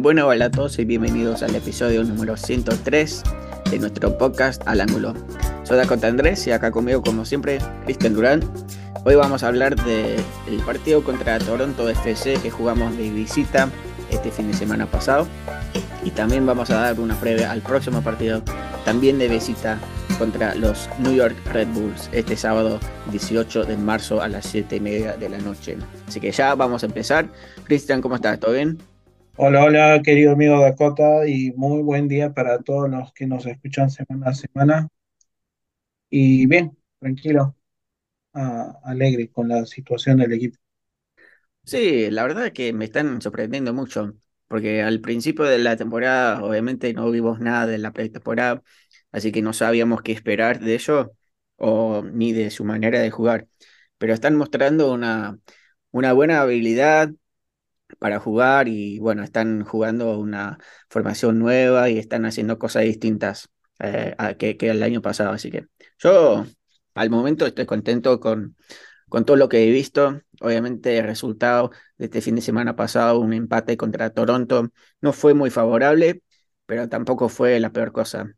Bueno, hola a todos y bienvenidos al episodio número 103 de nuestro podcast Al Ángulo. Soy Dakota Andrés y acá conmigo, como siempre, Cristian Durán. Hoy vamos a hablar del partido contra Toronto FC que jugamos de visita este fin de semana pasado. Y también vamos a dar una previa al próximo partido, también de visita contra los New York Red Bulls este sábado 18 de marzo a las 7 y media de la noche. Así que ya vamos a empezar. Cristian, ¿cómo estás? ¿Todo bien? Hola, hola, querido amigo Dakota, y muy buen día para todos los que nos escuchan semana a semana. Y bien, tranquilo, alegre con la situación del equipo. Sí, la verdad es que me están sorprendiendo mucho, porque al principio de la temporada obviamente no vimos nada de la pretemporada, así que no sabíamos qué esperar de ellos o ni de su manera de jugar, pero están mostrando una, una buena habilidad para jugar y bueno, están jugando una formación nueva y están haciendo cosas distintas eh, que, que, el año pasado. Así que yo al momento estoy contento con, con todo lo que he visto. Obviamente el resultado de este fin de semana pasado, un empate contra Toronto, no fue muy favorable, pero tampoco fue la peor cosa.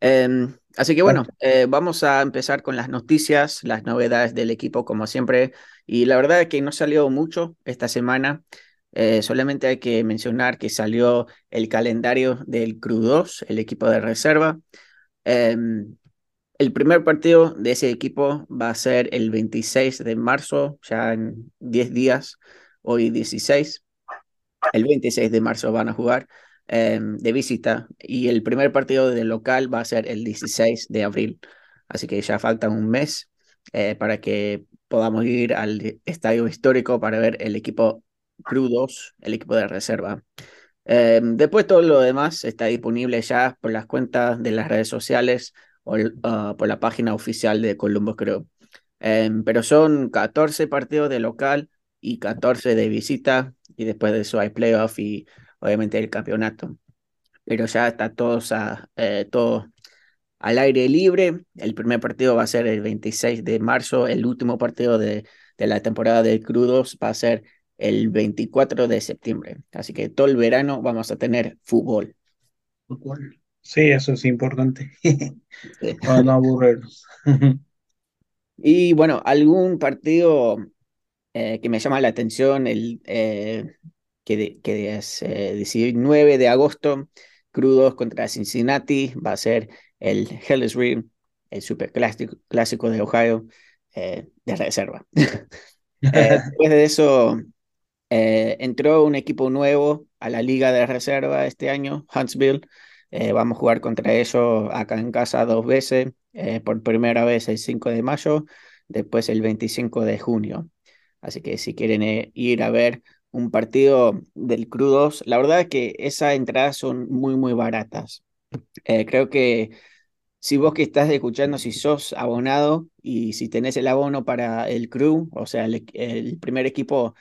Em, así que bueno, eh, vamos a empezar con las noticias, las novedades del equipo como siempre. Y la verdad es que no salió mucho esta semana. Eh, solamente hay que mencionar que salió el calendario del Cru 2, el equipo de reserva. Em, el primer partido de ese equipo va a ser el 26 de marzo, ya en 10 días, hoy 16. El 26 de marzo van a jugar. Em, de visita y el primer partido de local va a ser el 16 de abril. Así que ya falta un mes eh, para que podamos ir al estadio histórico para ver el equipo crudos, el equipo de reserva. Em, después todo lo demás está disponible ya por las cuentas de las redes sociales o ah, por la página oficial de Columbus Crew. Em, pero son 14 partidos de local y 14 de visita y después de eso hay playoff y obviamente el campeonato. Pero ya está todos a, eh, todo al aire libre. El primer partido va a ser el 26 de marzo, el último partido de, de la temporada de Crudos va a ser el 24 de septiembre. Así que todo el verano vamos a tener fútbol. Fútbol. Sí, eso es importante. Para no aburrirnos. y bueno, algún partido eh, que me llama la atención, el, eh, que, que es 19 eh, de agosto, Crudos contra Cincinnati, va a ser el Hellis Ring, el super clásico, clásico de Ohio, eh, de reserva. Eh, después de eso, entró un equipo nuevo a la liga de reserva este año, Huntsville. vamos a jugar contra ellos acá en casa dos veces, por primera vez el 5 de mayo, después el 25 de junio. Así que si quieren ir a ver un partido del Crudos. La verdad es que esas entradas son muy, muy baratas. Eh, creo que si vos que estás escuchando, si sos abonado y si tenés el abono para el Cru, o sea, el, primer equipo,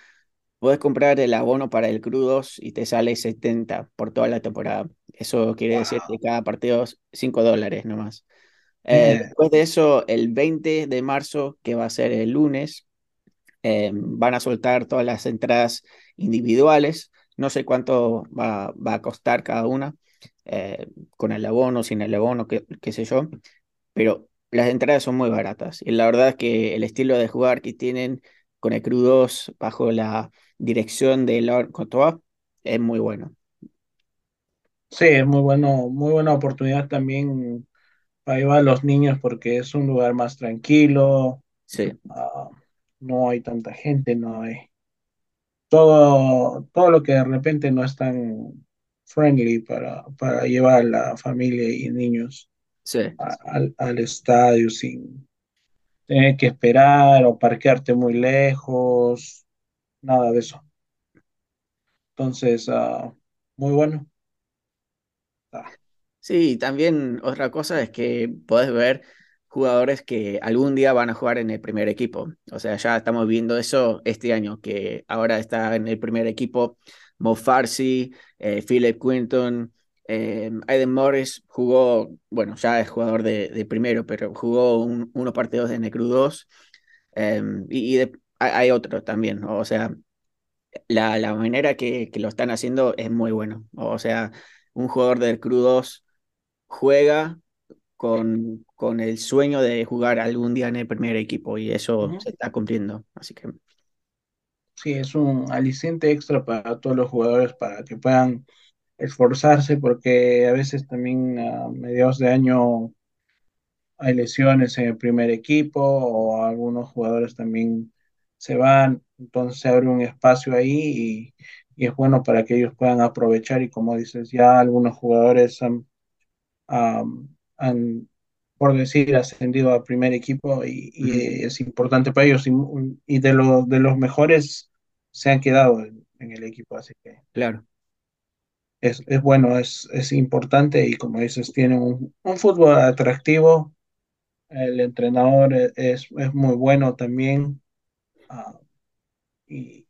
podés comprar el abono para el Crudos y te sale 70 por toda la temporada. Eso quiere decir que cada partido es 5 dólares nomás. Eh, después de eso, el 20 de marzo, que va a ser el lunes, eh, van a soltar todas las entradas individuales. No sé cuánto va, va a costar cada una, eh, con el abono, sin el abono, qué, qué, sé yo, pero las entradas son muy baratas. Y la verdad es que el estilo de jugar que tienen con el Crew 2 bajo la dirección de Lord Cotoa es muy bueno. Sí, es muy bueno, muy buena oportunidad también para llevar a los niños porque es un lugar más tranquilo. Sí. Uh, no hay tanta gente, no hay todo, todo lo que de repente no es tan friendly para, para llevar a la familia y niños al, al estadio sin tener que esperar o parquearte muy lejos, nada de eso. Entonces, uh, muy bueno. Ah. Sí, también otra cosa es que puedes ver jugadores que algún día van a jugar en el primer equipo. O sea, ya estamos viendo eso este año, que ahora está en el primer equipo Mo Farsi, eh, Philip Quinton, eh, Aiden Morris jugó, bueno, ya es jugador de, primero, pero jugó unos partidos de Necru 2. Em, y, hay otros también, o sea, la, la manera que, que lo están haciendo es muy bueno. O sea, un jugador del Crew 2 juega con, con el sueño de jugar algún día en el primer equipo y eso Ujú. se está cumpliendo. Así que Sí, es un aliciente extra para todos los jugadores para que puedan esforzarse, porque a veces también a mediados de año hay lesiones en el primer equipo o algunos jugadores también se van, entonces se abre un espacio ahí y, y es bueno para que ellos puedan aprovechar y como dices, ya algunos jugadores han, am, han, por decir, ascendido al primer equipo y, es importante para ellos. Y, y de, los de los mejores se han quedado en, en el equipo, así que claro, es, es bueno, es, es importante y como dices, tienen un, un fútbol atractivo. El entrenador e- es, es muy bueno también. Ah, y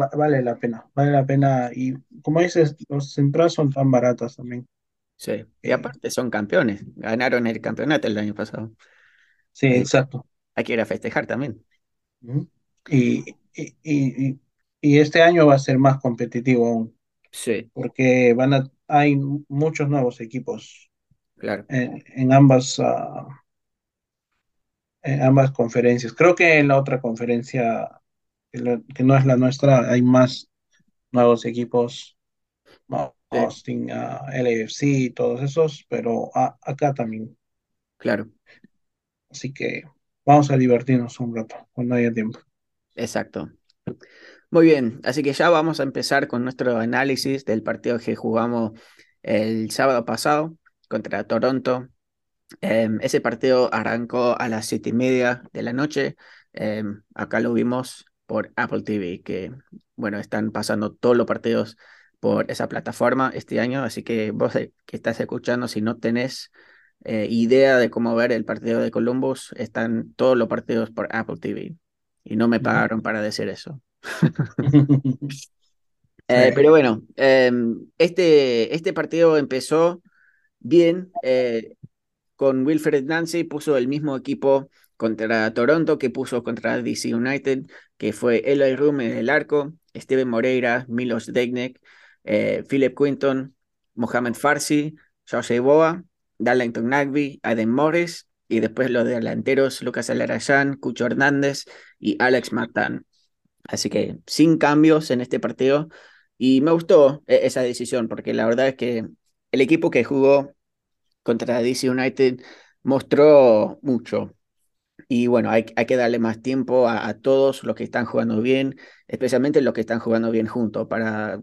va- vale la pena, vale la pena. Y como dices, los entradas son tan baratas también. Sí. Y que- aparte son campeones, ganaron el campeonato el año pasado. sí, que exacto. hay que ir a festejar también. Y, y, y, y- este año va a ser más competitivo aún, Sí, porque van a, hay muchos nuevos equipos claro. en, en ambas, ah, en ambas conferencias. Creo que en la otra conferencia, que no es la nuestra, hay más nuevos equipos ¿no? Austin, ah, LAFC, todos esos, pero ah, acá también. claro, Así que vamos a divertirnos un rato cuando haya tiempo. exacto. Muy bien, así que ya vamos a empezar con nuestro análisis del partido que jugamos el sábado pasado contra Toronto. Em, ese partido arrancó a las siete y media de la noche. Em, acá lo vimos por Apple TV, que bueno, están pasando todos los partidos por esa plataforma este año, así que vos eh, que estás escuchando, si no tenés eh, idea de cómo ver el partido de Columbus, están todos los partidos por Apple TV. Y no me pagaron para decir eso. Eh, pero bueno, em, este, este partido empezó bien. con Wilfred Nancy puso el mismo equipo contra Toronto que puso contra DC United, que fue Eloy Room en el arco, Steven Moreira, Milos Degnek, eh, Philip Quinton, Mohamed Farsi, Josh Boa, Darlington Nagby, Aden Morris, y después los delanteros Lucas Alarayán, Cucho Hernández y Alex Matan. Así que sin cambios en este partido. Y me gustó eh, esa decisión, porque la verdad es que el equipo que jugó contra DC United mostró mucho. Y bueno, hay, hay que darle más tiempo a, a todos los que están jugando bien, especialmente los que están jugando bien juntos, para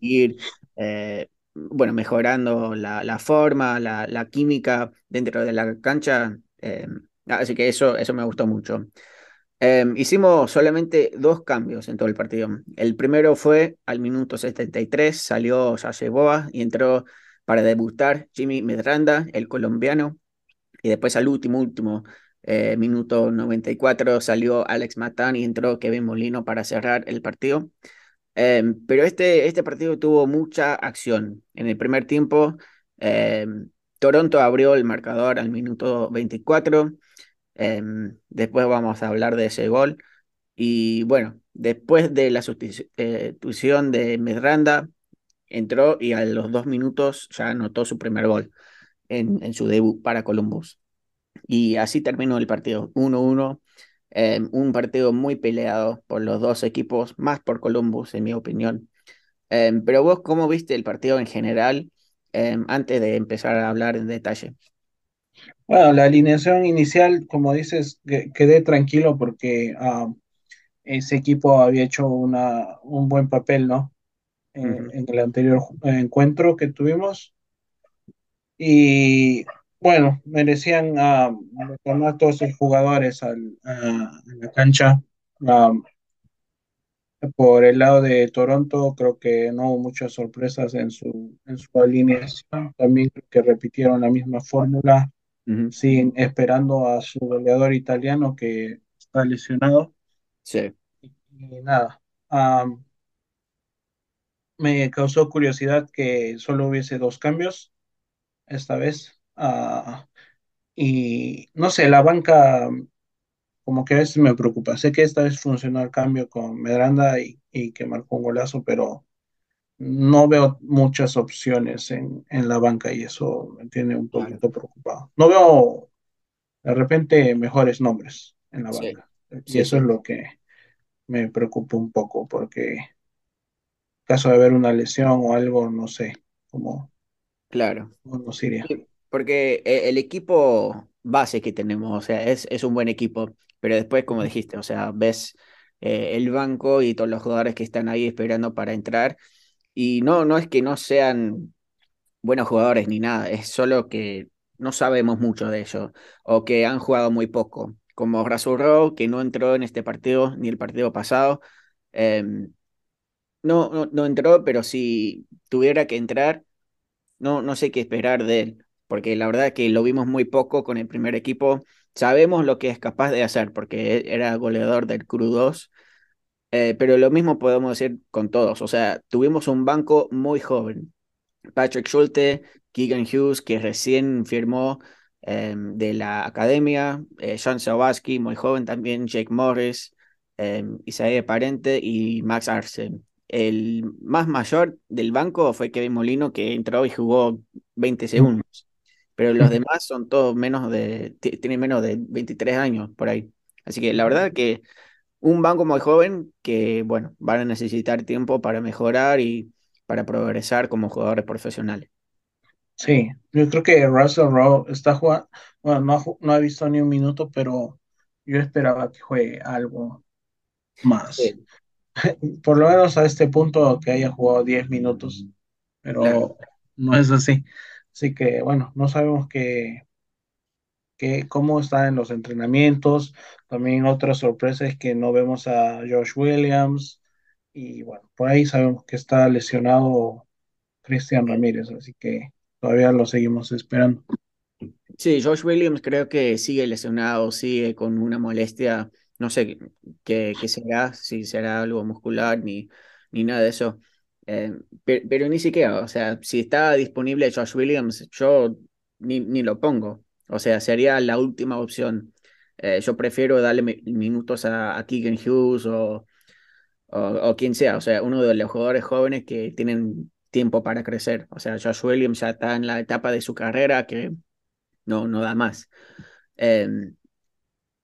ir eh, bueno, mejorando la, la forma, la, la, química dentro de la cancha. eh, así que eso, eso me gustó mucho. Eh, hicimos solamente dos cambios en todo el partido. El primero fue al minuto 73, salió Yaye Boa y entró para debutar Jimmy Medranda, el colombiano. Y después al último, último, eh, minuto 94, salió Alex Matán y entró Kevin Molino para cerrar el partido. Eh, pero este, este partido tuvo mucha acción. En el primer tiempo, eh, Toronto abrió el marcador al minuto 24. Eh, después vamos a hablar de ese gol. Y bueno, después de la sustitución de Medranda, entró y a los dos minutos ya anotó su primer gol en su debut para Columbus. Y así terminó el partido, 1-1. Eh, un partido muy peleado por los dos equipos, más por Columbus, en mi opinión. Eh, pero vos, ¿cómo viste el partido en general eh, antes de empezar a hablar en detalle? Bueno, la alineación inicial, como dices, que- quedé tranquilo porque ah, ese equipo había hecho una, un buen papel, ¿no? Eh, Ujú, en el anterior encuentro que tuvimos. Y bueno, merecían ah, retornar todos sus jugadores al, a, a la cancha. Ah, por el lado de Toronto, creo que no hubo muchas sorpresas en su, en su alineación. También creo que repitieron la misma fórmula, ujú, siguen esperando a su goleador italiano que está lesionado. Sí. Y nada, ah, me causó curiosidad que solo hubiese dos cambios esta vez. Ah, y no sé, la banca como que a veces me preocupa. Sé que esta vez funcionó el cambio con Medranda y, y que marcó un golazo, pero no veo muchas opciones en, en la banca y eso me tiene un poquito preocupado. No veo de repente mejores nombres en la Sí, banca y sí, eso es lo que me preocupa un poco porque en caso de haber una lesión o algo, no sé cómo, claro. cómo nos iría. Porque eh, el equipo base que tenemos, o sea, es, es un buen equipo, pero después, como dijiste, o sea, ves eh, el banco y todos los jugadores que están ahí esperando para entrar, y no, no es que no sean buenos jugadores ni nada, es solo que no sabemos mucho de ellos, o que han jugado muy poco, como Rasurro, que no entró en este partido ni el partido pasado, em, no, no, no entró, pero si tuviera que entrar no, no sé qué esperar de él, porque la verdad que lo vimos muy poco con el primer equipo. Sabemos lo que es capaz de hacer, porque él era goleador del Cru 2, eh, pero lo mismo podemos decir con todos. O sea, tuvimos un banco muy joven. Patrick Schulte, Keegan Hughes, que recién firmó eh, de la academia, eh, Sean Sawaski, muy joven también, Jake Morris, eh, Isaiah Parente y Max Arce. El más mayor del banco fue Kevin Molino, que entró y jugó 20 segundos, pero los demás son todos menos de, ti- tienen menos de 23 años por ahí. Así que la verdad que un banco muy joven que, bueno, van a necesitar tiempo para mejorar y para progresar como jugadores profesionales. Sí, yo creo que Russell Rowe está jugando, bueno, no, ha no ha visto ni un minuto, pero yo esperaba que juegue algo más. Sí, Por lo menos a este punto que haya jugado 10 minutos, claro. pero no es así. Así que bueno, no sabemos qué, qué, cómo está en los entrenamientos. También otra sorpresa es que no vemos a Josh Williams y bueno, por ahí sabemos que está lesionado Cristian Ramírez, así que todavía lo seguimos esperando. Sí, Josh Williams creo que sigue lesionado, sigue con una molestia, no sé qué, qué será, si será algo muscular ni, ni nada de eso. Eh, pe- pero, ni siquiera, o sea, si está disponible Josh Williams, yo ni, lo pongo. O sea, sería la última opción. Eh, yo prefiero darle mi- minutos a, a Keegan Hughes o, o, o quien sea, o sea, uno de los jugadores jóvenes que tienen tiempo para crecer. O sea, Josh Williams ya está en la etapa de su carrera que no, no da más. Eh,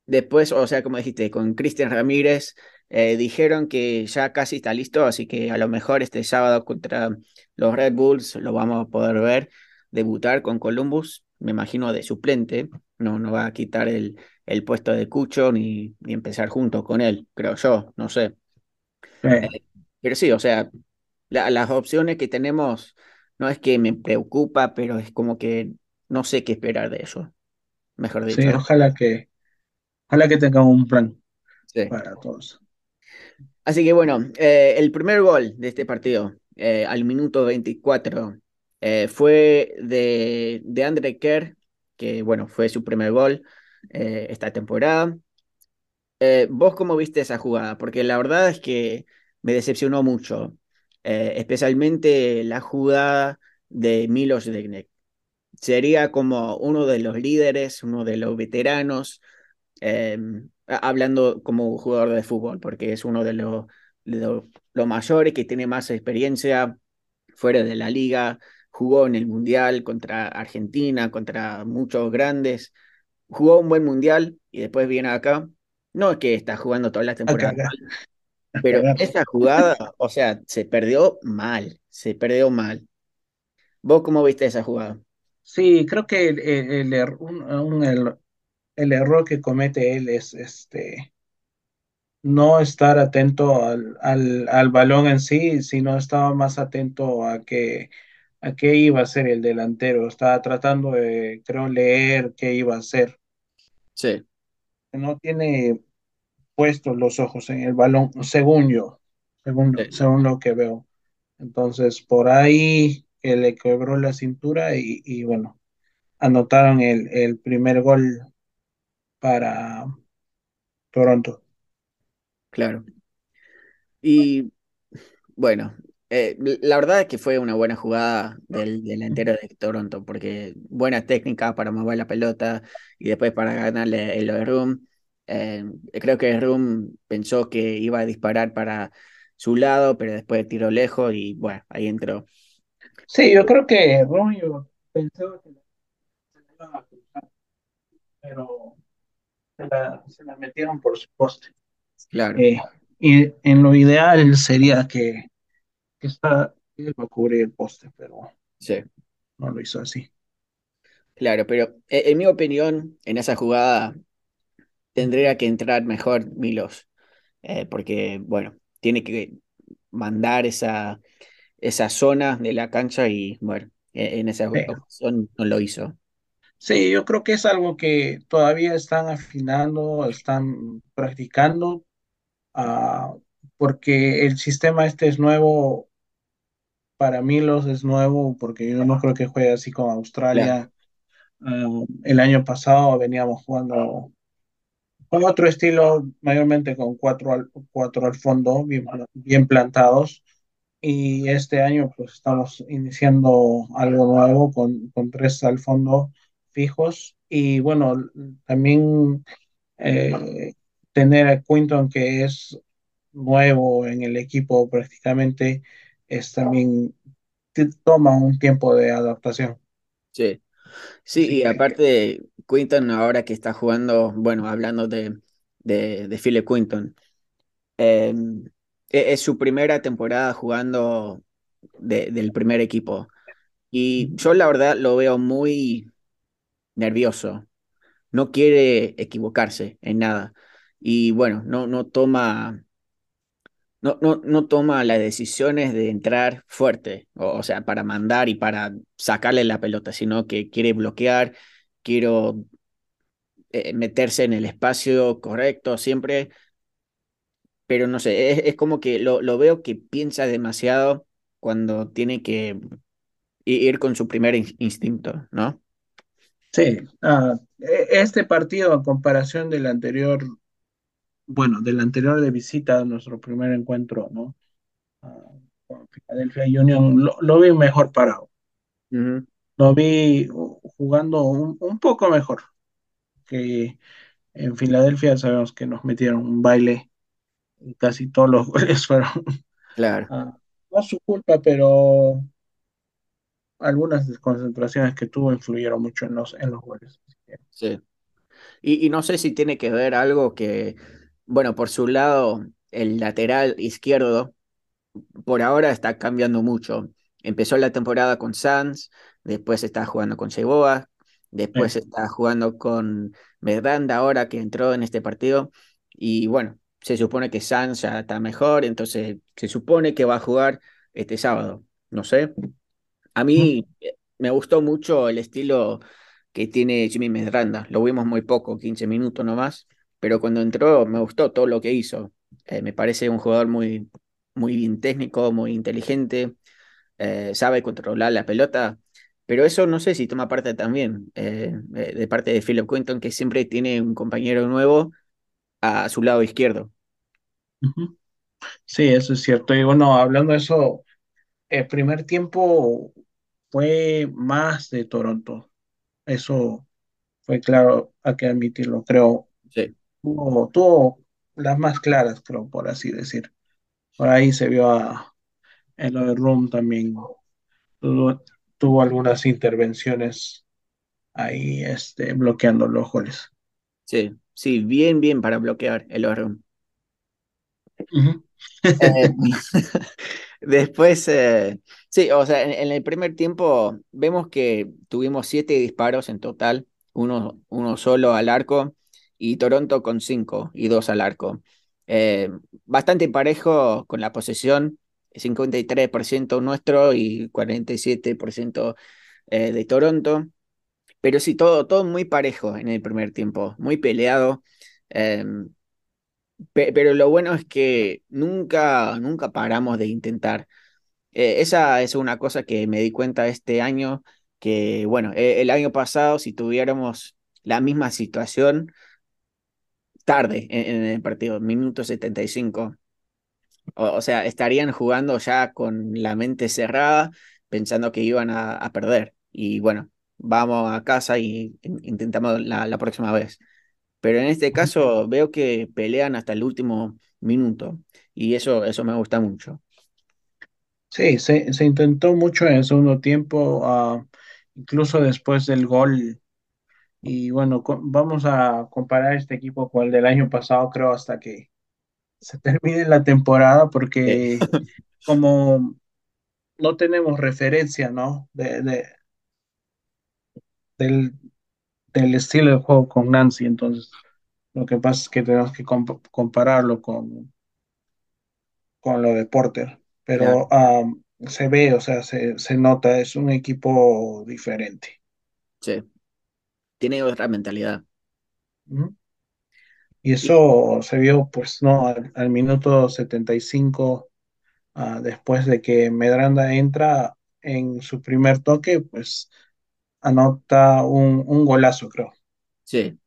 después, o sea, como dijiste, con Cristian Ramírez, eh, dijeron que ya casi está listo, así que a lo mejor este sábado contra los Red Bulls lo vamos a poder ver debutar con Columbus, me imagino de suplente, no, no va a quitar el, el puesto de Cucho ni, ni empezar junto con él, creo yo, no sé. Eh, Eh, pero sí, o sea, la- las opciones que tenemos no es que me preocupa, pero es como que no sé qué esperar de eso, mejor sí, dicho. ojalá que, ojalá que tengan un plan Sí. para todos. Así que bueno, eh, el primer gol de este partido, eh, al minuto 24, eh, fue de, de Kerr, que bueno, fue su primer gol esta temporada. ¿vos cómo viste esa jugada? Porque la verdad es que me decepcionó mucho, especialmente la jugada de Milos Degenek. Sería como uno de los líderes, uno de los veteranos eh, hablando como jugador de fútbol, porque es uno de los lo, lo mayores que tiene más experiencia fuera de la liga, jugó en el Mundial contra Argentina, contra muchos grandes, jugó un buen Mundial y después viene acá. No es que está jugando toda la temporada pero esa jugada, o sea, se perdió mal, se perdió mal. ¿Vos cómo viste esa jugada? Sí, creo que el, el- el er- un- un- el- error que comete él es este no estar atento al, al, al balón en sí, sino estaba más atento a que a qué iba a hacer el delantero. Estaba tratando de, creo, leer qué iba a hacer. Sí, No tiene puestos los ojos en el balón, según yo, según, sí, según lo que veo. Entonces, por ahí que le quebró la cintura y, y bueno, anotaron el, el primer gol para Toronto. claro. Y Bueno, eh, la verdad es que fue una buena jugada del delantero de Toronto, porque buena técnica para mover la pelota y después para ganarle el room. Eh, creo que Room pensó que iba a disparar para su lado, pero después tiró lejos y bueno, ahí entró. Sí, yo creo que Romeo pensó que se la iban a cruzar, pero se la, se la metieron por su poste. Claro. Eh, y en lo ideal sería que, que está, él va a cubrir el poste, pero Sí. no lo hizo así. Claro, pero eh, en mi opinión, en esa jugada tendría que entrar mejor Milos, eh, porque, bueno, tiene que mandar esa, esa zona de la cancha y, bueno, e- en esa Sí. ocasión no lo hizo. Sí, yo creo que es algo que todavía están afinando, están practicando, ah, porque el sistema este es nuevo, para mí los es nuevo, porque yo no creo que juegue así con Australia. Ah, el año pasado veníamos jugando con otro estilo, mayormente con cuatro al, cuatro al fondo, bien, bien plantados. Y este año pues estamos iniciando algo nuevo con, con tres al fondo fijos. Y bueno, también eh, tener a Quinton que es nuevo en el equipo prácticamente es también toma un tiempo de adaptación. sí. Sí, y aparte, Quinton ahora que está jugando, bueno, hablando de, de, de Philip Quinton, eh, e- es su primera temporada jugando de- del primer equipo. Y yo la verdad lo veo muy nervioso, no quiere equivocarse en nada. Y bueno, no, no toma, no, no, no toma las decisiones de entrar fuerte, o, sea, para mandar y para sacarle la pelota, sino que quiere bloquear, quiero eh, meterse en el espacio correcto siempre, pero no sé, es, es como que lo, lo veo que piensa demasiado cuando tiene que ir con su primer in- instinto, ¿no? Sí, ah, e- este partido a comparación del anterior, bueno, del anterior de visita, nuestro primer encuentro, ¿no? Ah, con Philadelphia Union, lo, lo vi mejor parado. Lo vi uh, jugando un, un poco mejor que en Filadelfia. Sabemos que nos metieron un baile y casi todos los goles fueron, claro, ah, no su culpa, pero algunas desconcentraciones que tuvo influyeron mucho en los, en los goles. Sí. Y, y no sé si tiene que ver algo que, bueno, por su lado, el lateral izquierdo por ahora está cambiando mucho. Empezó la temporada con Sanz, después está jugando con Cheboa, después eh, está jugando con Medanda ahora que entró en este partido. Y bueno, se supone que Sanz ya está mejor, entonces se supone que va a jugar este sábado. No sé. A mí me gustó mucho el estilo que tiene Jimmy Medranda. Lo vimos muy poco, 15 minutos nomás, pero cuando entró me gustó todo lo que hizo. Eh, me parece un jugador muy, muy bien técnico, muy inteligente, eh, sabe controlar la pelota, pero eso no sé si toma parte también eh, de parte de Philip Quinton, que siempre tiene un compañero nuevo a su lado izquierdo. Sí, eso es cierto. Y bueno, hablando de eso, el primer tiempo fue más de Toronto. Eso fue claro, hay que admitirlo, creo. Sí, Tuvo, tuvo las más claras, creo, por así decir. Por ahí se vio a, en lo de Room también. Tuvo, tuvo algunas intervenciones ahí, este, bloqueando los goles. sí, sí, bien, bien para bloquear el oro. Ujú. Eh, después, eh, sí, o sea, en, el primer tiempo vemos que tuvimos siete disparos en total, uno, uno solo al arco y Toronto con cinco y dos al arco. Eh, bastante parejo con la posesión, 53% nuestro y 47% eh, de Toronto, pero sí, todo, todo muy parejo en el primer tiempo, muy peleado. Pe- Pero lo bueno es que nunca, nunca paramos de intentar. Eh, esa es una cosa que me di cuenta este año, que bueno, eh, el año pasado si tuviéramos la misma situación, tarde en, en el partido, minuto 75, o, o sea, estarían jugando ya con la mente cerrada, pensando que iban a, perder. Y bueno, vamos a casa y in- intentamos la, la próxima vez. Pero en este caso veo que pelean hasta el último minuto y eso, eso me gusta mucho. Sí, se, se intentó mucho en el segundo tiempo, ah, incluso después del gol. Y bueno, vamos a comparar este equipo con el del año pasado, creo, hasta que se termine la temporada, Sí, porque como no tenemos referencia, ¿no? De, de- del, del estilo de juego con Nancy, entonces lo que pasa es que tenemos que comp- compararlo con, con lo de Porter, pero se ve, o sea, se, se nota, es un equipo diferente. sí, tiene otra mentalidad. Y eso se vio, pues, no, al, al minuto 75, ah, después de que Medranda entra en su primer toque, pues anota un, un golazo, creo. sí,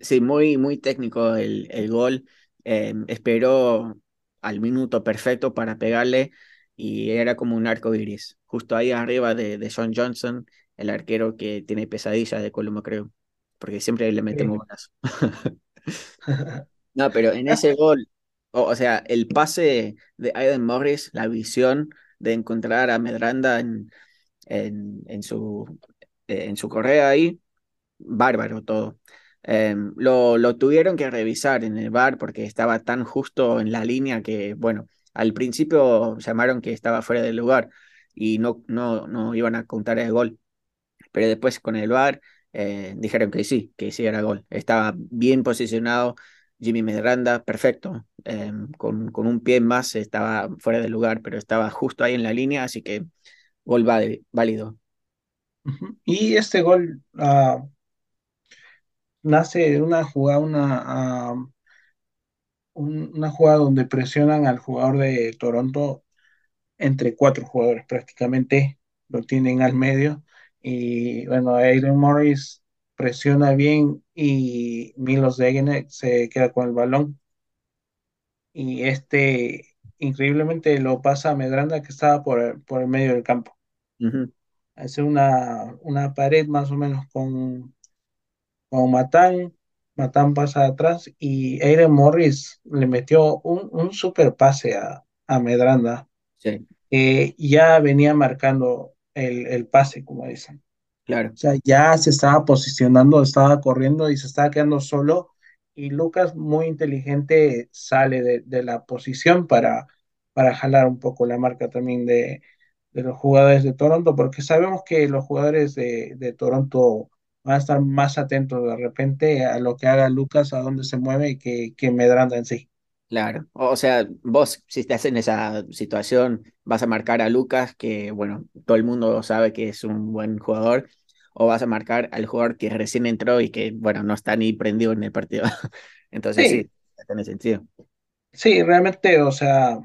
sí, muy, muy técnico el, el gol. Eh, esperó al minuto perfecto para pegarle y era como un arco iris, justo ahí arriba de, de John Johnson, el arquero que tiene pesadillas de Colombo, creo, porque siempre le metemos Sí. golazo. No, pero en ese gol, o, o sea, el pase de Aiden Morris, la visión de encontrar a Medranda en, en, en su, eh, en su correa ahí, bárbaro todo. Eh, lo, lo tuvieron que revisar en el VAR porque estaba tan justo en la línea que, bueno, al principio llamaron que estaba fuera del lugar y no, no, no iban a contar el gol pero después con el VAR eh, dijeron que sí, que sí era gol. Estaba bien posicionado Jimmy Medranda, perfecto. eh, con, con un pie más estaba fuera del lugar, pero estaba justo ahí en la línea, así que gol válido. Y este gol ah, nace de una jugada, una, ah, un- una jugada donde presionan al jugador de Toronto entre cuatro jugadores prácticamente, lo tienen al medio y bueno, Aiden Morris presiona bien y Milos Degenek se queda con el balón y este increíblemente lo pasa a Medranda que estaba por, por el medio del campo. Ujú, Hace una, una pared más o menos con, con Matán, Matán pasa atrás y Aiden Morris le metió un, un super pase a, a Medranda Sí, ya venía marcando el, el pase, como dicen. claro, O sea, ya se estaba posicionando, estaba corriendo y se estaba quedando solo. Y Lucas, muy inteligente, sale de, de la posición para, para jalar un poco la marca también de, de los jugadores de Toronto, porque sabemos que los jugadores de, de Toronto van a estar más atentos de repente a lo que haga Lucas, a dónde se mueve, que, que Medranda en sí. claro. O o sea, vos, si estás en esa situación, vas a marcar a Lucas, que bueno, todo el mundo sabe que es un buen jugador, o vas a marcar al jugador que recién entró y que, bueno, no está ni prendido en el partido. Entonces Sí, sí, tiene sentido. sí, realmente, o sea,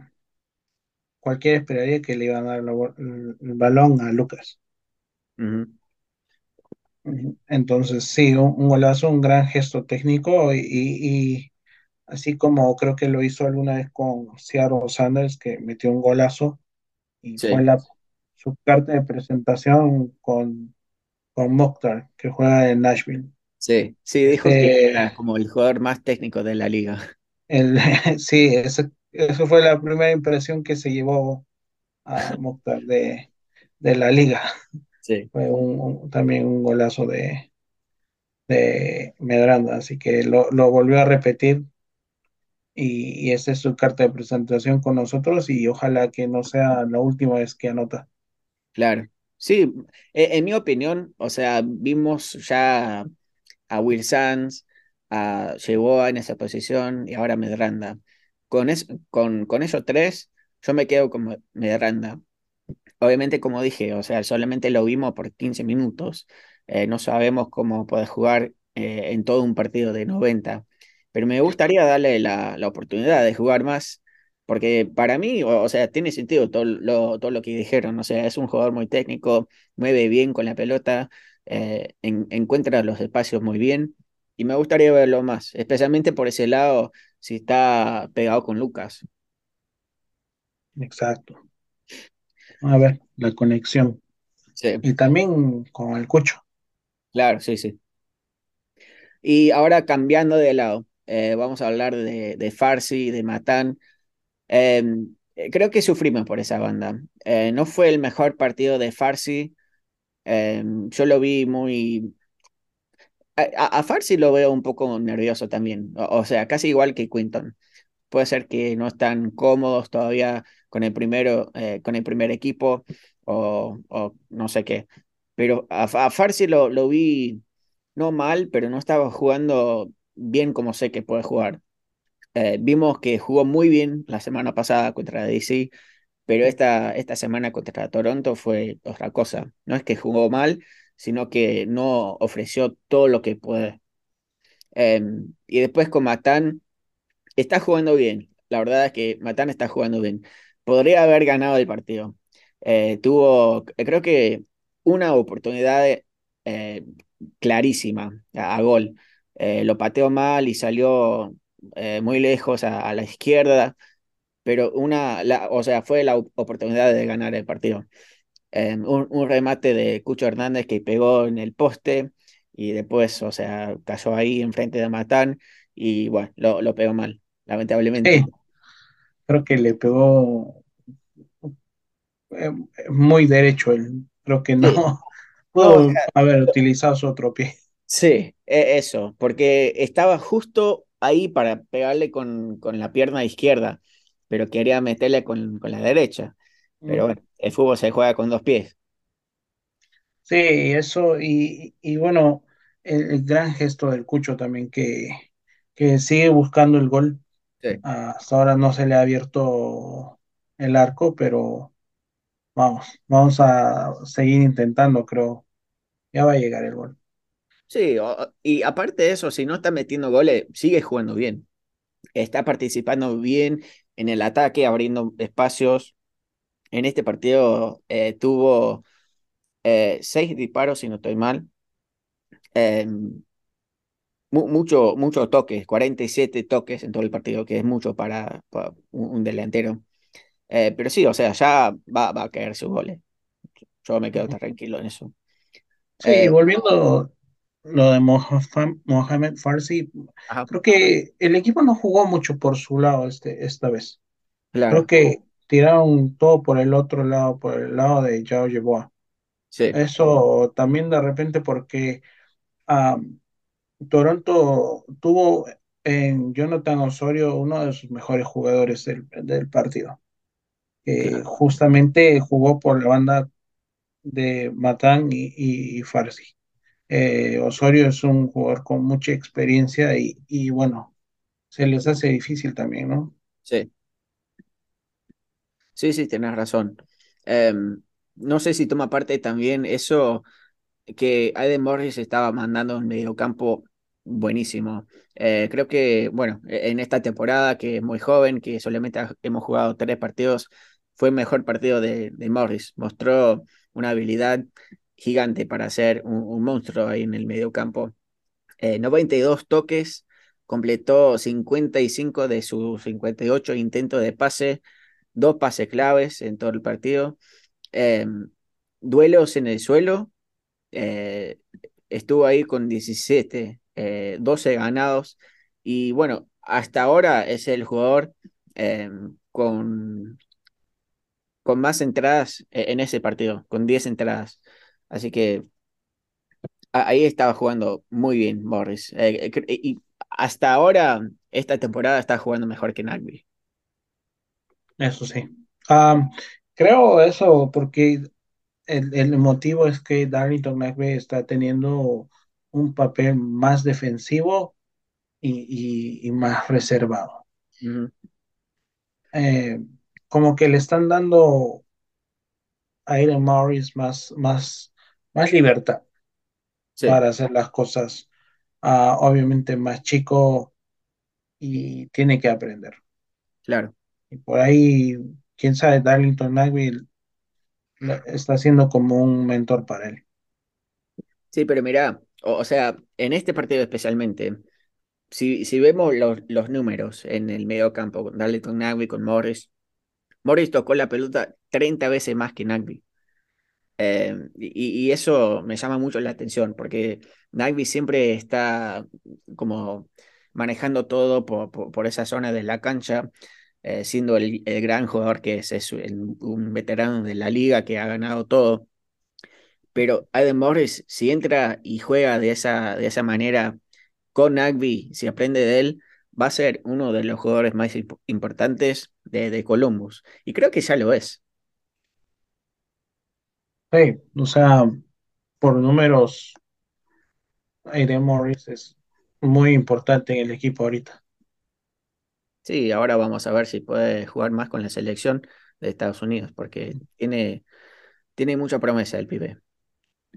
cualquiera esperaría que le iban a dar el, balón a Lucas. Entonces, sí, un, un golazo, un gran gesto técnico y, y- y así como creo que lo hizo alguna vez con Seattle Sanders, que metió un golazo y fue la, su carta de presentación con, con Mokhtar, que juega en Nashville. Sí, sí, dijo que Ese, era como el jugador más técnico de la liga. el, sí, ese, eso fue la primera impresión que se llevó a Mokhtar de, de la liga. Sí, Fue un, un- también un golazo de, de Medranda, así que lo, lo volvió a repetir y, y esa es su carta de presentación con nosotros y ojalá que no sea la última vez que anota. claro. Sí, e- en mi opinión, o sea, vimos ya a Will Sands, a Yeboah en esa posición y ahora Medranda. Con, es, tres, yo me quedo con Medranda. Obviamente, como dije, o sea, solamente lo vimos por 15 minutos. Eh, no sabemos cómo puede jugar eh, en todo un partido de 90, pero me gustaría darle la, la oportunidad de jugar más, porque para mí, o, sea, tiene sentido todo lo, todo lo que dijeron. O sea, es un jugador muy técnico, mueve bien con la pelota, eh, en- encuentra los espacios muy bien, y me gustaría verlo más, especialmente por ese lado, si está pegado con Lucas. Exacto. A ver, la conexión. Sí, Y también con el Cucho. claro, sí, sí. Y ahora cambiando de lado, eh, vamos a hablar de, de Farsi, de Matan. Em, eh, creo que sufrimos por esa banda. Eh, no fue el mejor partido de Farsi. Em, yo lo vi muy... A, a, Farsi lo veo un poco nervioso también. O, sea, casi igual que Quinton. Puede ser que no están cómodos todavía con el, primero, eh, con el primer equipo o, no sé qué. Pero a, a Farsi lo, lo vi no mal, pero no estaba jugando bien como sé que puede jugar. Eh, vimos que jugó muy bien la semana pasada contra DC, pero esta, esta semana contra Toronto fue otra cosa. No es que jugó mal, sino que no ofreció todo lo que puede. Eh, y después con Matán, está jugando bien. La verdad es que Matán está jugando bien. Podría haber ganado el partido. Eh, tuvo, creo que una oportunidad eh, clarísima a, gol. Eh, lo pateó mal y salió eh, muy lejos a, a, la izquierda, pero una, la, o sea, fue la oportunidad de ganar el partido. Eh, un, un, remate de Cucho Hernández que pegó en el poste y después, o sea, cayó ahí enfrente de Matán y bueno, lo, lo pegó mal, lamentablemente. Sí, creo que le pegó muy derecho él. Creo que no Sí, pudo haber utilizado su otro pie. sí, e- eso, porque estaba justo ahí para pegarle con, con la pierna izquierda, pero quería meterle con, con la derecha. Pero bueno, el fútbol se juega con dos pies. Sí, eso, y, y bueno, el, el gran gesto del Cucho también, que, que sigue buscando el gol. Sí. Hasta ahora no se le ha abierto el arco, pero vamos, vamos a seguir intentando, creo. Ya va a llegar el gol. Sí, y aparte de eso, si no está metiendo goles, sigue jugando bien. Está participando bien en el ataque, abriendo espacios. En este partido eh, tuvo eh, seis disparos, si no estoy mal. Eh, mu- mucho, mucho toques, 47 toques en todo el partido, que es mucho para, para un, delantero. Eh, pero sí, o sea, ya va, va a caer sus goles. Yo me quedo tranquilo en eso. Sí, Eh, volviendo lo de Mohamed, Farsi, ajá, creo que el equipo no jugó mucho por su lado este, esta vez. Creo claro, que tiraron todo por el otro lado, por el lado de Yao Yeboah. sí, Eso también de repente porque Toronto tuvo en Jonathan Osorio uno de sus mejores jugadores del, del partido. claro, justamente jugó por la banda de Matán y, y, y Farsi. Eh, Osorio es un jugador con mucha experiencia y, y, bueno, se les hace difícil también, ¿no? sí. Sí, sí, tenés razón. Em, no sé si toma parte también eso que Aiden Morris estaba mandando un mediocampo buenísimo. Eh, creo que, bueno, e- en esta temporada que es muy joven, que solamente hemos jugado tres partidos, fue el mejor partido de, de Morris. Mostró una habilidad gigante para ser un, un monstruo ahí en el mediocampo. Eh, 92 toques, completó 55 de sus 58 intentos de pase dos pases claves en todo el partido, eh, duelos en el suelo, eh, estuvo ahí con 17, eh, 12 ganados y bueno, hasta ahora es el jugador eh, con, con más entradas en ese partido, con 10 entradas. Así que ahí estaba jugando muy bien Morris. Eh, y hasta ahora, esta temporada está jugando mejor que Nagby. Eso sí. Um, creo eso porque el, el, motivo es que Darlington McVeigh está teniendo un papel más defensivo y, y, y más reservado. Uh -huh. Eh, como que le están dando a Aiden Morris más, más, más libertad Sí, para hacer las cosas, uh, obviamente más chico y tiene que aprender. claro. Y por ahí, quién sabe, Darlington Nagby está siendo como un mentor para él. Sí, pero mira, o, o, sea, en este partido especialmente, si, si vemos los, los números en el medio campo, con Darlington Nagby, con Morris, Morris tocó la pelota 30 veces más que Nagby. Eh, y, y, eso me llama mucho la atención porque Nagby siempre está como manejando todo por, por, esa zona de la cancha, eh, siendo el, el, gran jugador que es, es un veterano de la liga que ha ganado todo. Pero Adam Morris, si entra y juega de esa, de esa manera con Nagby, si aprende de él, va a ser uno de los jugadores más importantes de, de Columbus. Y creo que ya lo es. Sí, o sea, por números, Aiden Morris es muy importante en el equipo ahorita. Sí, ahora vamos a ver si puede jugar más con la selección de Estados Unidos, porque tiene, tiene mucha promesa el pibe.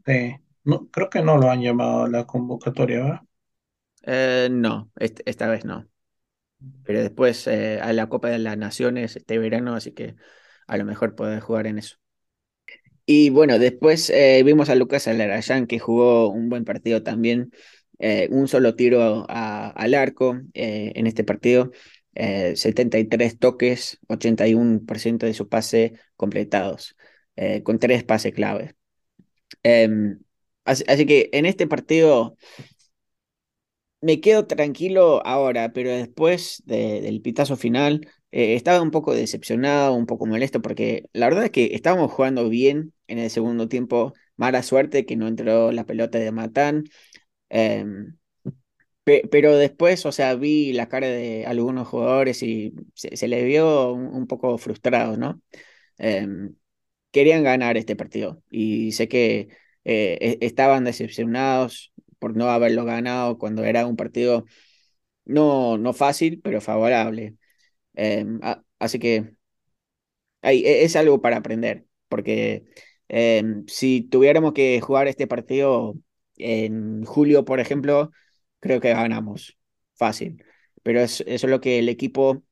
Sí. No, creo que no lo han llamado a la convocatoria, ¿verdad? Eh, no, esta vez no. Pero después eh, a la Copa de las Naciones este verano, así que a lo mejor puede jugar en eso. Y bueno, después eh, vimos a Lucas Alarayán que jugó un buen partido también, un solo tiro al arco en este partido, 73 toques, 81% de su pase completados, con tres pases claves. Em, así, que en este partido me quedo tranquilo ahora, pero después del pitazo final eh, estaba un poco decepcionado, un poco molesto, porque la verdad es que estábamos jugando bien en el segundo tiempo. Mala suerte que no entró la pelota de Matán. Pero después, o sea, vi la cara de algunos jugadores y se, les vio un, poco frustrados, ¿no? Em, querían ganar este partido y sé que eh, e, estaban decepcionados por no haberlo ganado cuando era un partido no, no fácil, pero favorable. Em, así que e, es algo para aprender, porque em, si tuviéramos que jugar este partido en julio, por ejemplo, creo que ganamos fácil. Pero es, eso es lo que el equipo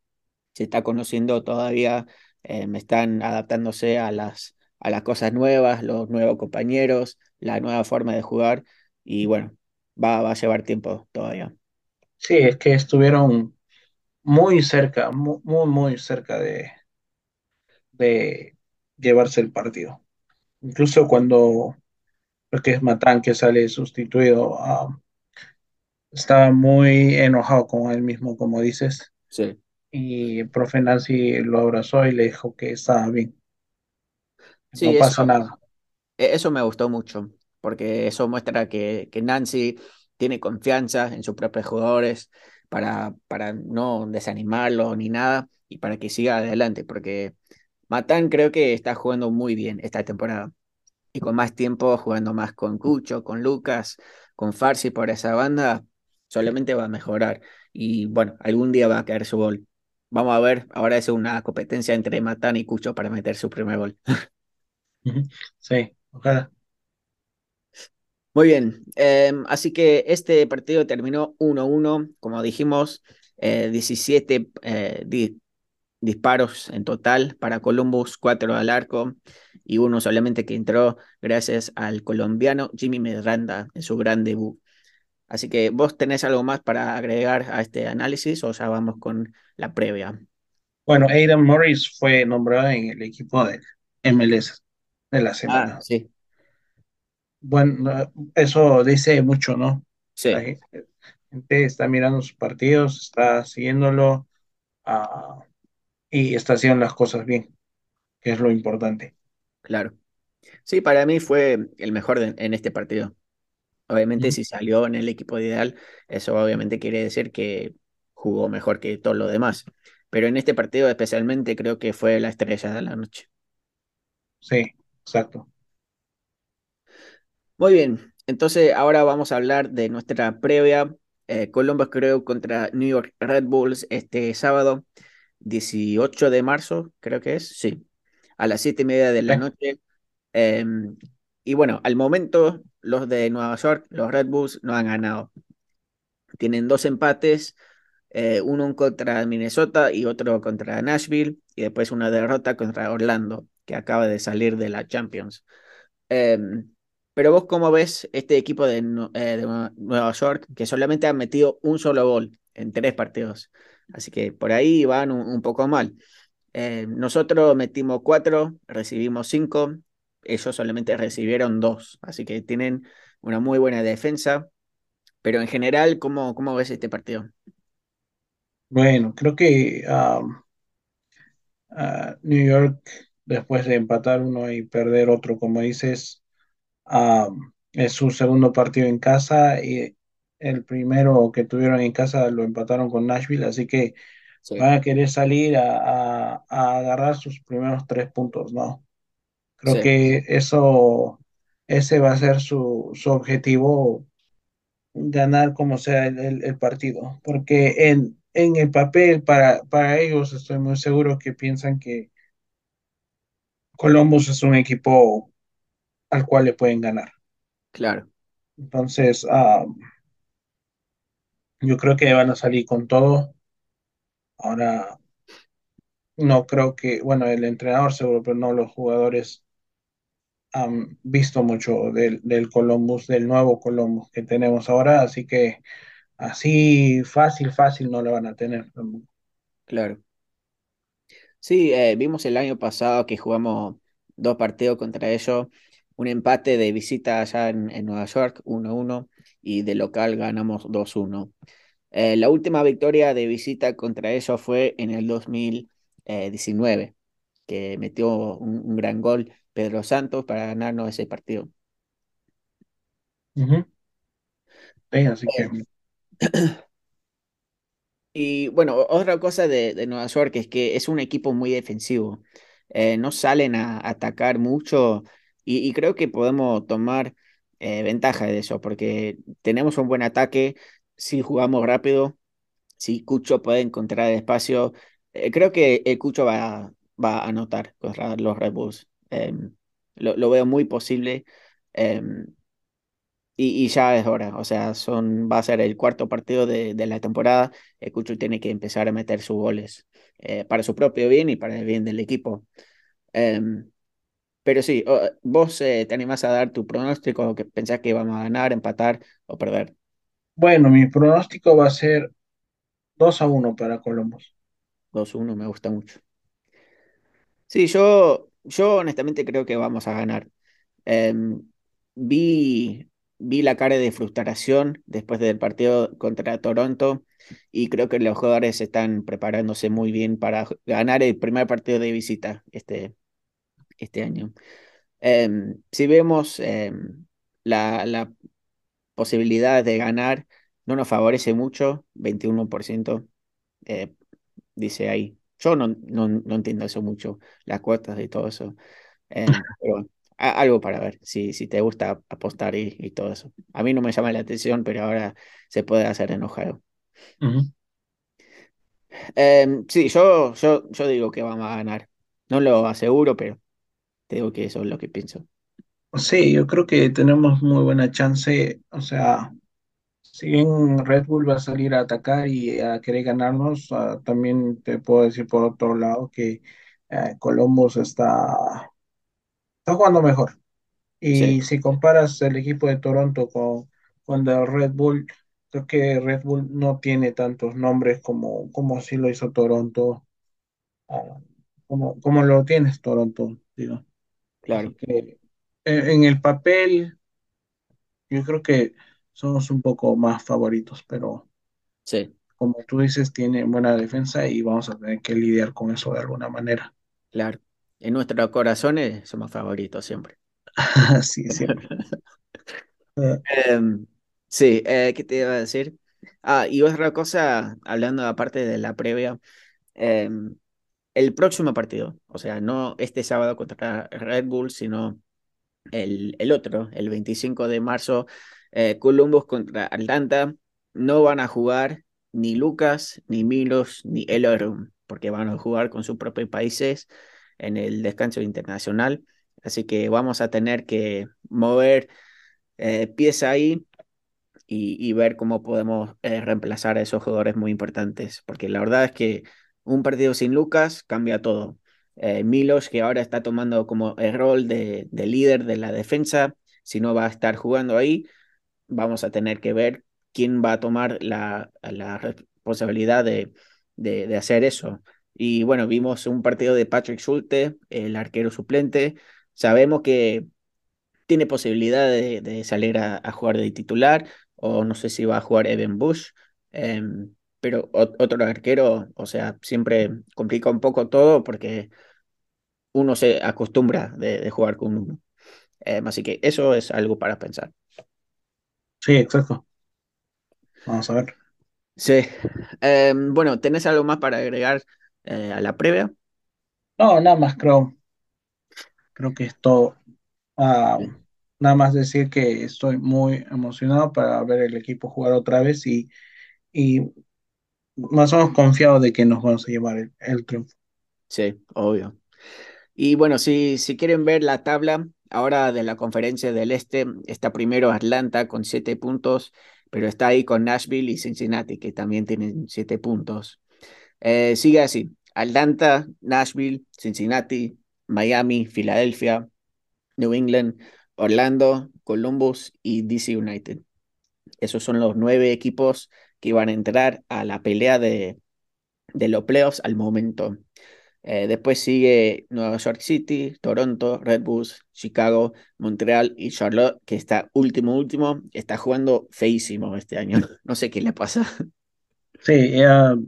se está conociendo todavía, em, están adaptándose a las, a las cosas nuevas, los nuevos compañeros, la nueva forma de jugar. Y bueno, va, va a llevar tiempo todavía. Sí, es que estuvieron muy cerca, muy, muy cerca de, de llevarse el partido. Incluso cuando creo que es Matán que sale sustituido, uh, estaba muy enojado con él mismo, como dices. Sí. Y el profe Nancy lo abrazó y le dijo que estaba bien. Sí, no pasa nada. E, eso me gustó mucho porque eso muestra que, que Nancy tiene confianza en sus propios jugadores para, para no desanimarlos ni nada y para que siga adelante, porque Matán creo que está jugando muy bien esta temporada y con más tiempo jugando más con Cucho, con Lucas, con Farsi por esa banda, solamente va a mejorar y bueno, algún día va a caer su gol. Vamos a ver, ahora es una competencia entre Matán y Cucho para meter su primer gol. Sí, ojalá. Muy bien, em, así que este partido terminó 1-1, como dijimos, 17 eh, eh, disparos en total para Columbus, 4 al arco y uno solamente que entró gracias al colombiano Jimmy Medranda en su gran debut. Así que vos tenés algo más para agregar a este análisis o ya vamos con la previa. Bueno, Aidan Morris fue nombrado en el equipo de MLS de la semana. Ah, sí bueno, eso dice mucho, ¿no? Sí. La gente está mirando sus partidos, está siguiéndolo uh, y está haciendo las cosas bien, que es lo importante. Claro. Sí, para mí fue el mejor de, en este partido. Obviamente, si salió en el equipo ideal, eso obviamente quiere decir que jugó mejor que todos los demás. Pero en este partido especialmente creo que fue la estrella de la noche. Sí, exacto. Muy bien, entonces ahora vamos a hablar de nuestra previa. Eh, Columbus creo contra New York Red Bulls este sábado, 18 de marzo, creo que es, sí, a las 7 y media de la noche. Em, y bueno, al momento los de Nueva York, los Red Bulls, no han ganado. Tienen dos empates, eh, uno contra Minnesota y otro contra Nashville, y después una derrota contra Orlando, que acaba de salir de la Champions. Em, pero vos, ¿cómo ves este equipo de, eh, Nueva York que solamente ha metido un solo gol en tres partidos? Así que por ahí van un, poco mal. Eh, nosotros metimos cuatro, recibimos cinco, ellos solamente recibieron dos, así que tienen una muy buena defensa. Pero en general, ¿cómo, cómo ves este partido? Bueno, creo que um, uh, New York, después de empatar uno y perder otro, como dices, um, es su segundo partido en casa y el primero que tuvieron en casa lo empataron con Nashville, así que Sí, van a querer salir a, a- a agarrar sus primeros tres puntos, ¿no? Creo sí, que eso, ese va a ser su, su objetivo, ganar como sea el, el- el partido, porque en, en el papel para, para ellos estoy muy seguro que piensan que Columbus es un equipo al cual le pueden ganar. claro, Entonces, ah, yo creo que van a salir con todo. Ahora, no creo que, bueno, el entrenador seguro, pero no los jugadores han visto mucho del, del Columbus, del nuevo Columbus que tenemos ahora, así que así fácil, fácil no lo van a tener. claro. Sí, eh, vimos el año pasado que jugamos dos partidos contra ellos, un empate de visita allá en, en Nueva York, 1-1, y de local ganamos 2-1. Eh, la última victoria de visita contra ellos fue en el 2019, que metió un gran gol Pedro Santos para ganarnos ese partido. Ujú. Sí, así que, Y bueno, otra cosa de, de Nueva York es que es un equipo muy defensivo. Eh, no salen a atacar mucho y, y creo que podemos tomar eh, ventaja de eso porque tenemos un buen ataque, si jugamos rápido, si Cucho puede encontrar espacio, eh, creo que el Cucho va, va a anotar contra los Red Bulls. Em, lo, lo veo muy posible. em, y, y ya es hora, o sea, son, va a ser el cuarto partido de, de la temporada. El Cucho tiene que empezar a meter sus goles eh, para su propio bien y para el bien del equipo. Em, pero sí, vos eh, te animás a dar tu pronóstico, que pensás que vamos a ganar, empatar o perder. bueno, mi pronóstico va a ser 2 a uno para Columbus. dos uno me gusta mucho. Sí, yo, yo honestamente creo que vamos a ganar. Em, vi, vi la cara de frustración después del partido contra Toronto y creo que los jugadores están preparándose muy bien para ganar el primer partido de visita este, este año. Em, si vemos em, la, la posibilidad de ganar, no nos favorece mucho, 21%, eh, dice ahí. Yo no, no, no entiendo eso mucho, las cuotas y todo eso. Em, pero a- algo para ver, si, si te gusta apostar y, y todo eso. A mí no me llama la atención, pero ahora se puede hacer enojado. Ujú. Em, sí, yo, yo, yo digo que vamos a ganar. No lo aseguro, pero te digo que eso es lo que pienso. Sí, yo creo que tenemos muy buena chance, o sea, si bien Red Bull va a salir a atacar y a querer ganarnos, ah, también te puedo decir por otro lado que eh, Columbus está, está jugando mejor. Sí, Y si comparas el equipo de Toronto con, con el Red Bull, creo que Red Bull no tiene tantos nombres como, como sí lo hizo Toronto, ah, como, como lo tienes Toronto, digo. Claro, que en, en el papel, yo creo que somos un poco más favoritos, pero sí, como tú dices, tiene buena defensa y vamos a tener que lidiar con eso de alguna manera. claro. En nuestros corazones somos favoritos siempre. Así siempre. Eh, Em, sí, eh, ¿qué te iba a decir? Ah, y otra cosa, hablando aparte de la previa, em, el próximo partido, o sea, no este sábado contra Red Bull, sino el, el otro, el 25 de marzo, eh, Columbus contra Atlanta, no van a jugar ni Lucas, ni Milos, ni Elorum, porque van a jugar con sus propios países en el descanso internacional, así que vamos a tener que mover eh, pieza ahí y, y ver cómo podemos eh, reemplazar a esos jugadores muy importantes, porque la verdad es que un partido sin Lucas cambia todo. Eh, Milos, que ahora está tomando como el rol de, de líder de la defensa, si no va a estar jugando ahí, vamos a tener que ver quién va a tomar la, la responsabilidad de, de, hacer eso. Y bueno, vimos un partido de Patrick Schulte, el arquero suplente, sabemos que tiene posibilidad de, de salir a, jugar de titular, o no sé si va a jugar Evan Bush, eh, pero otro arquero, o sea, siempre complica un poco todo porque uno se acostumbra de, de jugar con uno. Eh, así que eso es algo para pensar. Sí, exacto. Vamos a ver. Sí. Eh, bueno, ¿tenés algo más para agregar eh, a la previa? No, nada más creo. Creo que esto. Uh, nada más decir que estoy muy emocionado para ver el equipo jugar otra vez y, y más o menos confiado de que nos vamos a llevar el, el triunfo. Sí, obvio. Y bueno, si, si quieren ver la tabla ahora de la conferencia del Este, está primero Atlanta con siete puntos, pero está ahí con Nashville y Cincinnati, que también tienen siete puntos. Eh, sigue así, Atlanta, Nashville, Cincinnati, Miami, Filadelfia, New England, Orlando, Columbus y DC United. Esos son los nueve equipos que van a entrar a la pelea de, de los playoffs al momento. Eh, después sigue Nueva York City, Toronto, Red Bulls, Chicago, Montreal y Charlotte, que está último, último, está jugando feísimo este año. No sé qué le pasa. Sí, uh,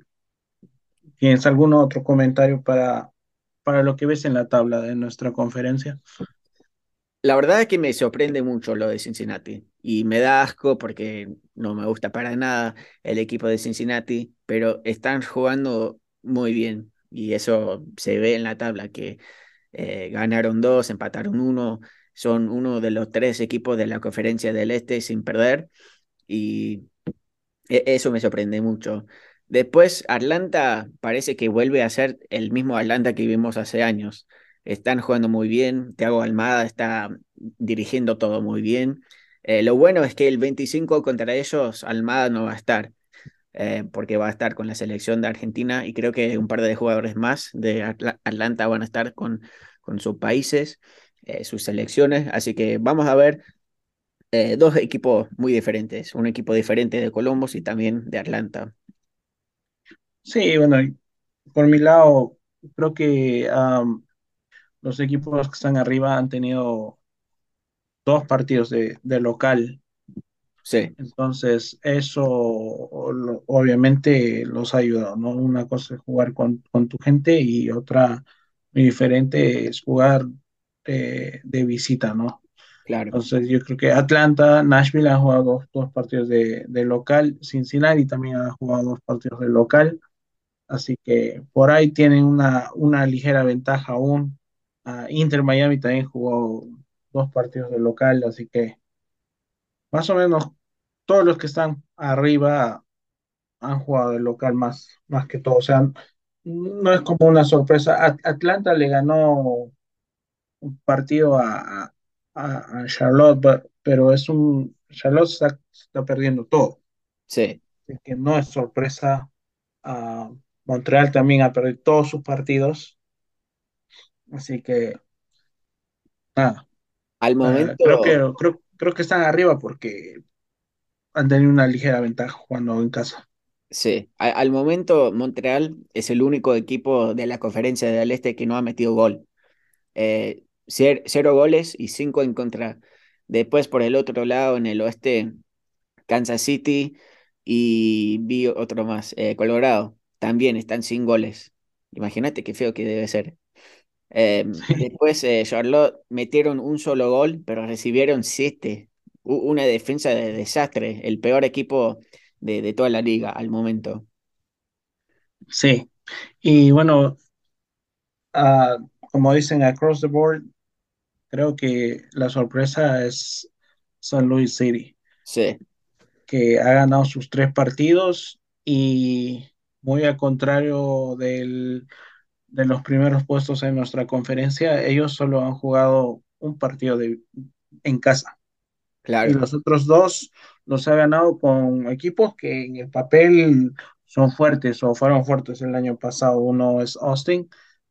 ¿tienes algún otro comentario para, para lo que ves en la tabla de nuestra conferencia? La verdad es que me sorprende mucho lo de Cincinnati y me da asco porque no me gusta para nada el equipo de Cincinnati, pero están jugando muy bien y eso se ve en la tabla que eh, ganaron dos, empataron uno, son uno de los tres equipos de la conferencia del Este sin perder y e, eso me sorprende mucho. Después Atlanta parece que vuelve a ser el mismo Atlanta que vimos hace años. Están jugando muy bien, Thiago Almada está dirigiendo todo muy bien. Eh, lo bueno es que el 25 contra ellos Almada no va a estar. Eh, porque va a estar con la selección de Argentina y creo que un par de jugadores más de Atlanta van a estar con, con sus países, eh, sus selecciones, así que vamos a ver eh, dos equipos muy diferentes, un equipo diferente de Columbus y también de Atlanta. Sí, bueno, por mi lado, creo que los equipos que están arriba han tenido dos partidos de, de local Sí. Entonces, eso obviamente los ha ayudado, ¿no? Una cosa es jugar con, con tu gente y otra muy diferente es jugar de, de visita, ¿no? Claro. Entonces, yo creo que Atlanta, Nashville han jugado dos, dos partidos de, de, local, Cincinnati también ha jugado dos partidos de local, así que por ahí tienen una, una ligera ventaja aún. Uh, Inter Miami también jugó dos partidos de local, así que más o menos todos los que están arriba han jugado de local más, más que todo. O sea, no es como una sorpresa. Atlanta le ganó un partido a, a, a Charlotte, pero es un. Charlotte está, está perdiendo todo. Sí. Así que no es sorpresa. Uh, Montreal también ha perdido todos sus partidos. Así que. Nada. Al momento. Uh, creo, que, creo, creo que están arriba porque han tenido una ligera ventaja jugando en casa. Sí, al, momento Montreal es el único equipo de la conferencia del Este que no ha metido gol. Eh, cero goles y cinco en contra. Después por el otro lado, en el oeste, Kansas City y vi otro más, eh, Colorado, también están sin goles. Imagínate qué feo que debe ser. Eh, sí. Después eh, Charlotte metieron un solo gol, pero recibieron siete una defensa de desastre, el peor equipo de, de, toda la liga al momento. Sí, y bueno, uh, como dicen across the board, creo que la sorpresa es San Luis City. Sí. Que ha ganado sus tres partidos y muy al contrario del, de los primeros puestos en nuestra conferencia, ellos solo han jugado un partido de, en casa. Claro. Y los otros dos los ha ganado con equipos que en el papel son fuertes o fueron fuertes el año pasado. Uno es Austin,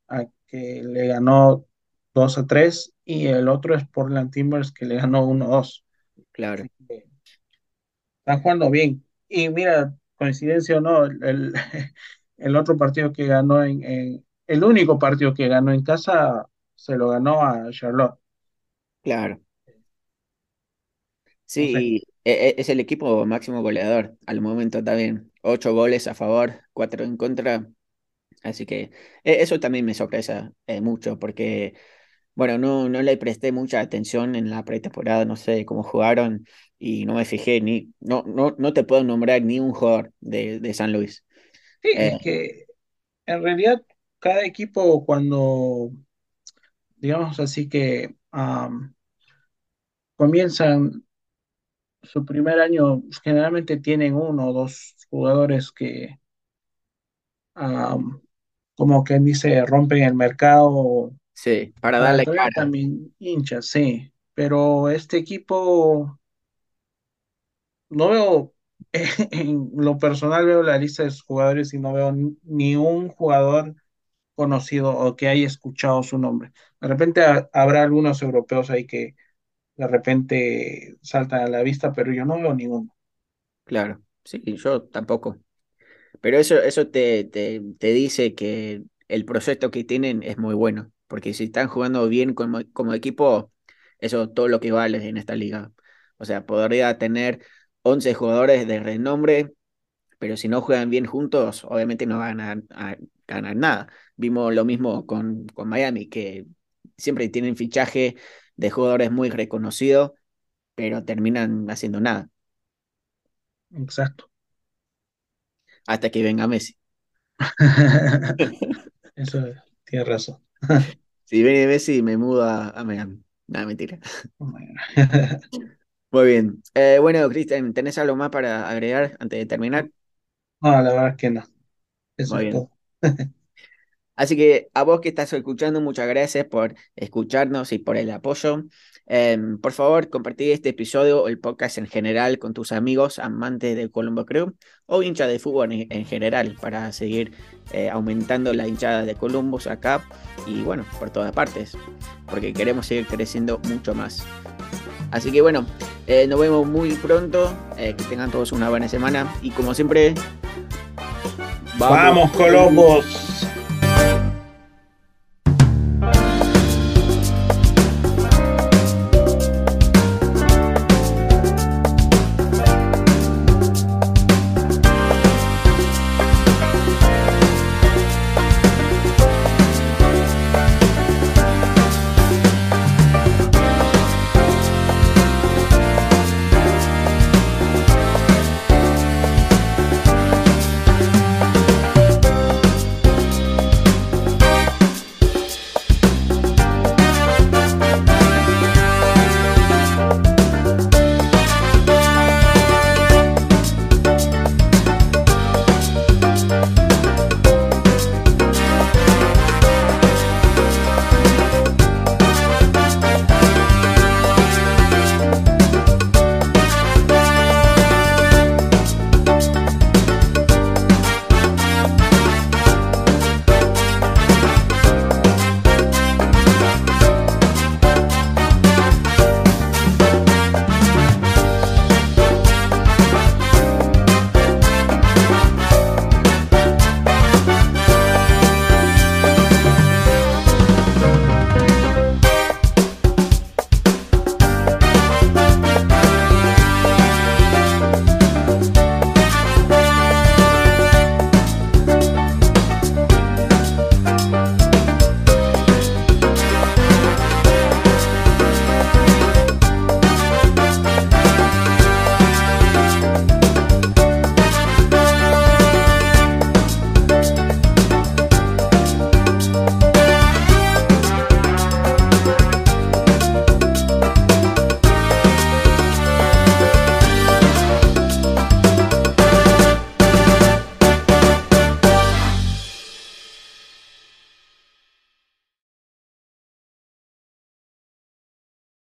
a que le ganó 2 a 3, y el otro es Portland Timbers, que le ganó 1 a 2. Claro. Están jugando bien. Y mira, coincidencia o no, el, el otro partido que ganó en, en, el único partido que ganó en casa se lo ganó a Charlotte. Claro. Sí, e- e- es el equipo máximo goleador al momento también. Ocho goles a favor, cuatro en contra. Así que e- eso también me sorpresa eh, mucho porque, bueno, no, no le presté mucha atención en la pretemporada, no sé cómo jugaron y no me fijé ni, no, no, no te puedo nombrar ni un jugador de, de San Luis. Sí, Eh, es que en realidad cada equipo cuando, digamos así que comienzan su primer año, generalmente tienen uno o dos jugadores que, como quien dice, rompen el mercado sí, para darle cara, también hinchas, sí. Pero este equipo, no veo, en lo personal veo la lista de sus jugadores y no veo ni un jugador conocido o que haya escuchado su nombre. De repente ha- habrá algunos europeos ahí que de repente saltan a la vista, pero yo no veo ninguno. claro. Sí, yo tampoco. Pero eso, eso te, te, te dice que el proyecto que tienen es muy bueno, porque si están jugando bien como, como equipo, eso es todo lo que vale en esta liga. O sea, podría tener 11 jugadores de renombre, pero si no juegan bien juntos, obviamente no van a, a ganar nada. Vimos lo mismo con, con Miami, que siempre tienen fichaje de jugadores muy reconocidos, pero terminan haciendo nada, Exacto. hasta que venga Messi. Eso tiene razón. Si viene Messi, me mudo a, Miami. Nada, mentira. Muy bien. Eh, bueno, Cristian, ¿tenés algo más para agregar antes de terminar? No, la verdad es que no. Eso Muy es bien. todo. Así que a vos que estás escuchando, muchas gracias por escucharnos y por el apoyo. Em, por favor, compartí este episodio o el podcast en general con tus amigos amantes del Colombo Crew o hinchas de fútbol en, en general para seguir eh, aumentando la hinchada de Columbus acá y bueno, por todas partes, porque queremos seguir creciendo mucho más. Así que bueno, eh, nos vemos muy pronto. eh, que tengan todos una buena semana. Y como siempre, vamos. Vamos, Colombos.